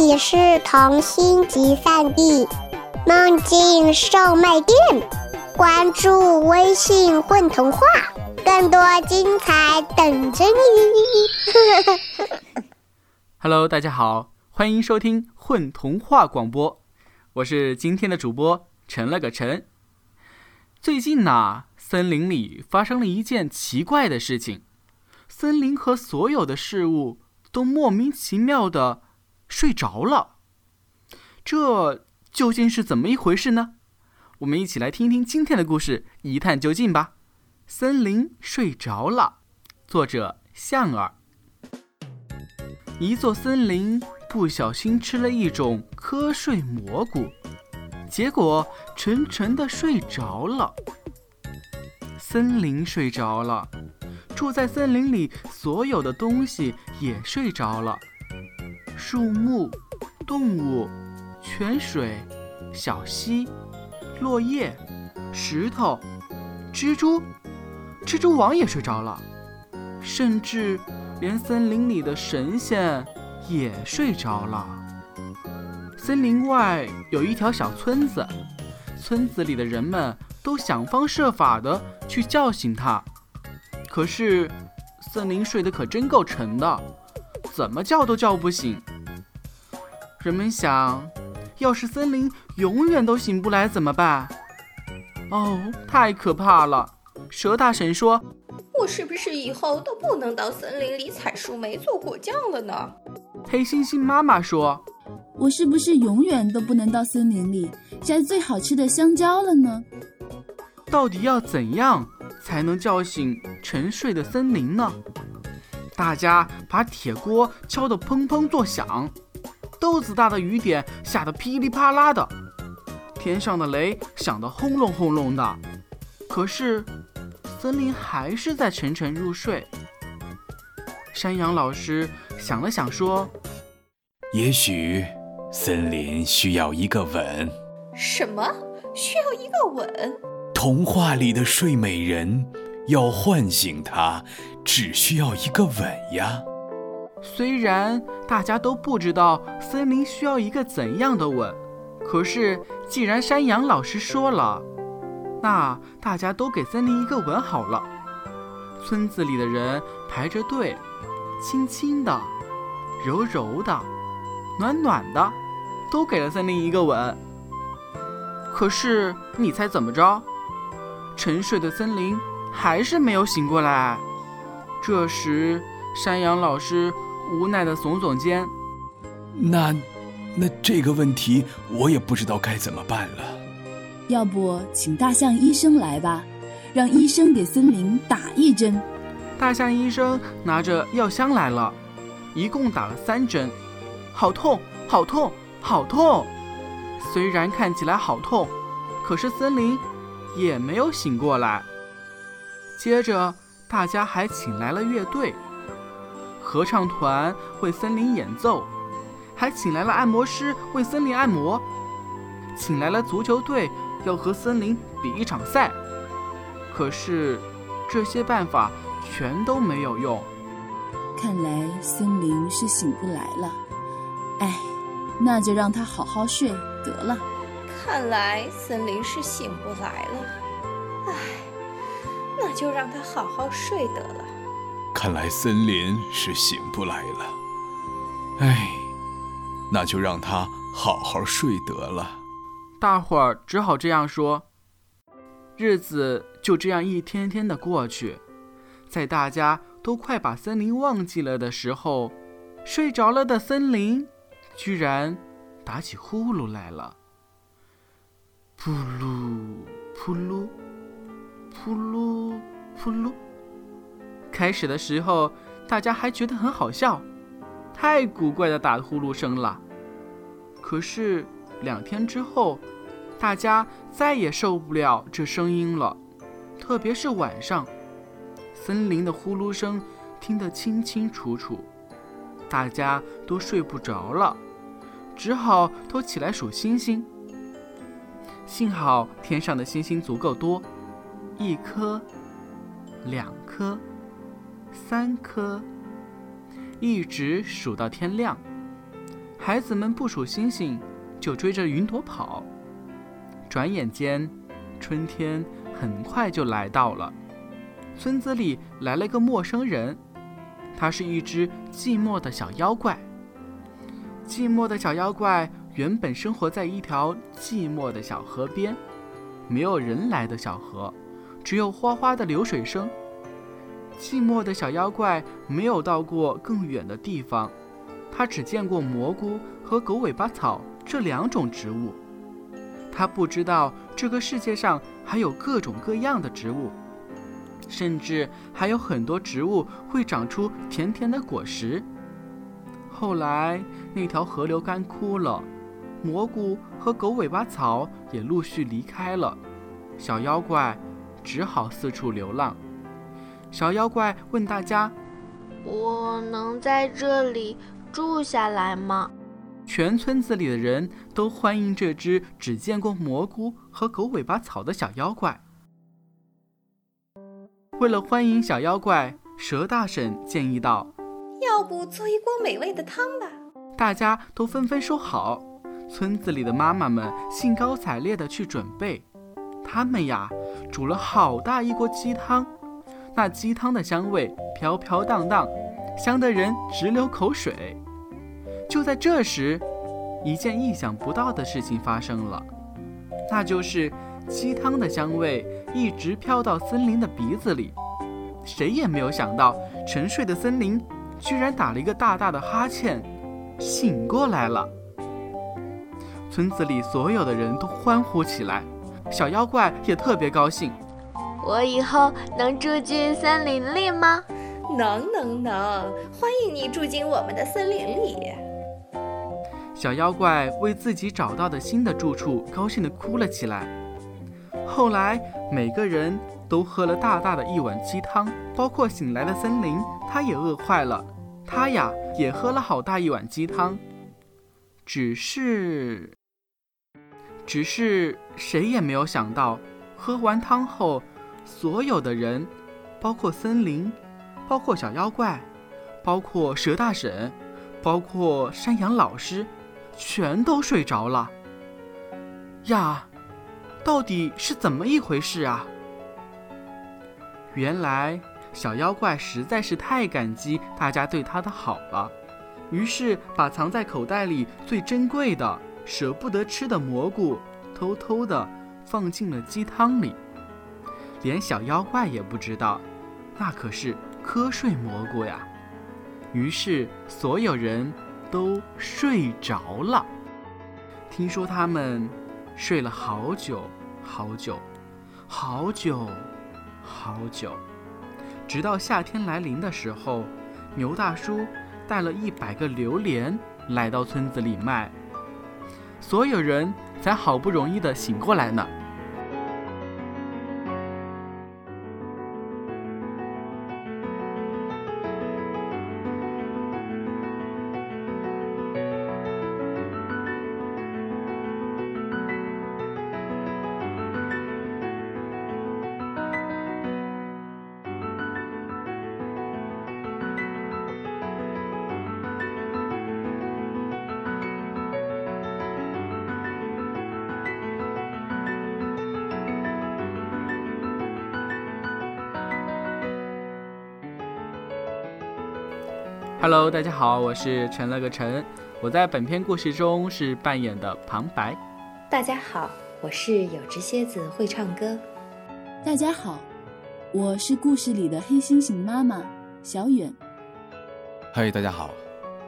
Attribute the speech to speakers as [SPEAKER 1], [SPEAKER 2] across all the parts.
[SPEAKER 1] 里是童心集散地，梦境售卖店。关注微信“混童话”，更多精彩等着你。
[SPEAKER 2] Hello，大家好，欢迎收听“混童话”广播，我是今天的主播陈了个陈。最近呢，森林里发生了一件奇怪的事情，森林和所有的事物都莫名其妙的睡着了。这究竟是怎么一回事呢？我们一起来听听今天的故事，一探究竟吧。森林睡着了，作者向儿。一座森林不小心吃了一种瞌睡蘑菇。结果沉沉的睡着了。森林睡着了，住在森林里所有的东西也睡着了。树木、动物、泉水、小溪、落叶、石头、蜘蛛，蜘蛛王也睡着了。甚至连森林里的神仙也睡着了。森林外有一条小村子，村子里的人们都想方设法的去叫醒他，可是森林睡得可真够沉的，怎么叫都叫不醒。人们想，要是森林永远都醒不来怎么办？哦，太可怕了！蛇大婶说：“
[SPEAKER 3] 我是不是以后都不能到森林里采树莓做果酱了呢？”
[SPEAKER 2] 黑猩猩妈妈说。
[SPEAKER 4] 我是不是永远都不能到森林里摘最好吃的香蕉了呢？
[SPEAKER 2] 到底要怎样才能叫醒沉睡的森林呢？大家把铁锅敲得砰砰作响，豆子大的雨点下得噼里啪啦的，天上的雷响得轰隆轰隆的。可是，森林还是在沉沉入睡。山羊老师想了想说：“
[SPEAKER 5] 也许。”森林需要一个吻。
[SPEAKER 3] 什么？需要一个吻？
[SPEAKER 5] 童话里的睡美人要唤醒她，只需要一个吻呀。
[SPEAKER 2] 虽然大家都不知道森林需要一个怎样的吻，可是既然山羊老师说了，那大家都给森林一个吻好了。村子里的人排着队，轻轻的，柔柔的。暖暖的，都给了森林一个吻。可是你猜怎么着？沉睡的森林还是没有醒过来。这时，山羊老师无奈的耸耸肩：“
[SPEAKER 5] 那，那这个问题我也不知道该怎么办了。
[SPEAKER 4] 要不请大象医生来吧，让医生给森林打一针。”
[SPEAKER 2] 大象医生拿着药箱来了，一共打了三针。好痛，好痛，好痛！虽然看起来好痛，可是森林也没有醒过来。接着，大家还请来了乐队，合唱团为森林演奏，还请来了按摩师为森林按摩，请来了足球队要和森林比一场赛。可是，这些办法全都没有用。
[SPEAKER 4] 看来森林是醒不来了。哎，那就让他好好睡得了。
[SPEAKER 3] 看来森林是醒不来了。哎，那就让他好好睡得了。
[SPEAKER 5] 看来森林是醒不来了。哎，那就让他好好睡得了。
[SPEAKER 2] 大伙儿只好这样说。日子就这样一天天的过去，在大家都快把森林忘记了的时候，睡着了的森林。居然打起呼噜来了，噗噜噗噜，噗噜噗噜。开始的时候，大家还觉得很好笑，太古怪的打呼噜声了。可是两天之后，大家再也受不了这声音了，特别是晚上，森林的呼噜声听得清清楚楚，大家都睡不着了。只好都起来数星星。幸好天上的星星足够多，一颗、两颗、三颗，一直数到天亮。孩子们不数星星，就追着云朵跑。转眼间，春天很快就来到了。村子里来了个陌生人，他是一只寂寞的小妖怪。寂寞的小妖怪原本生活在一条寂寞的小河边，没有人来的小河，只有哗哗的流水声。寂寞的小妖怪没有到过更远的地方，他只见过蘑菇和狗尾巴草这两种植物。他不知道这个世界上还有各种各样的植物，甚至还有很多植物会长出甜甜的果实。后来，那条河流干枯了，蘑菇和狗尾巴草也陆续离开了，小妖怪只好四处流浪。小妖怪问大家：“
[SPEAKER 6] 我能在这里住下来吗？”
[SPEAKER 2] 全村子里的人都欢迎这只只见过蘑菇和狗尾巴草的小妖怪。为了欢迎小妖怪，蛇大婶建议道。
[SPEAKER 3] 要不做一锅美味的汤吧？
[SPEAKER 2] 大家都纷纷说好。村子里的妈妈们兴高采烈地去准备。他们呀，煮了好大一锅鸡汤。那鸡汤的香味飘飘荡荡，香得人直流口水。就在这时，一件意想不到的事情发生了，那就是鸡汤的香味一直飘到森林的鼻子里。谁也没有想到，沉睡的森林。居然打了一个大大的哈欠，醒过来了。村子里所有的人都欢呼起来，小妖怪也特别高兴。
[SPEAKER 6] 我以后能住进森林里吗？
[SPEAKER 3] 能能能，欢迎你住进我们的森林里。
[SPEAKER 2] 小妖怪为自己找到的新的住处高兴地哭了起来。后来，每个人都喝了大大的一碗鸡汤，包括醒来的森林，他也饿坏了。他呀，也喝了好大一碗鸡汤，只是，只是谁也没有想到，喝完汤后，所有的人，包括森林，包括小妖怪，包括蛇大婶，包括山羊老师，全都睡着了。呀，到底是怎么一回事啊？原来。小妖怪实在是太感激大家对他的好了，于是把藏在口袋里最珍贵的、舍不得吃的蘑菇偷偷地放进了鸡汤里。连小妖怪也不知道，那可是瞌睡蘑菇呀。于是所有人都睡着了。听说他们睡了好久好久，好久好久。直到夏天来临的时候，牛大叔带了一百个榴莲来到村子里卖，所有人才好不容易的醒过来呢。Hello，大家好，我是陈了个陈，我在本篇故事中是扮演的旁白。
[SPEAKER 3] 大家好，我是有只蝎子会唱歌。
[SPEAKER 4] 大家好，我是故事里的黑猩猩妈妈小远。
[SPEAKER 5] 嗨，大家好，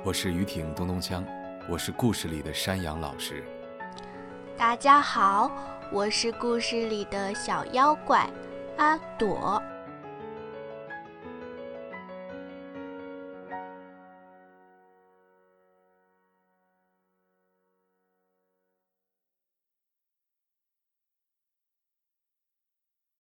[SPEAKER 5] 我是于挺咚咚锵，我是故事里的山羊老师。
[SPEAKER 6] 大家好，我是故事里的小妖怪阿朵。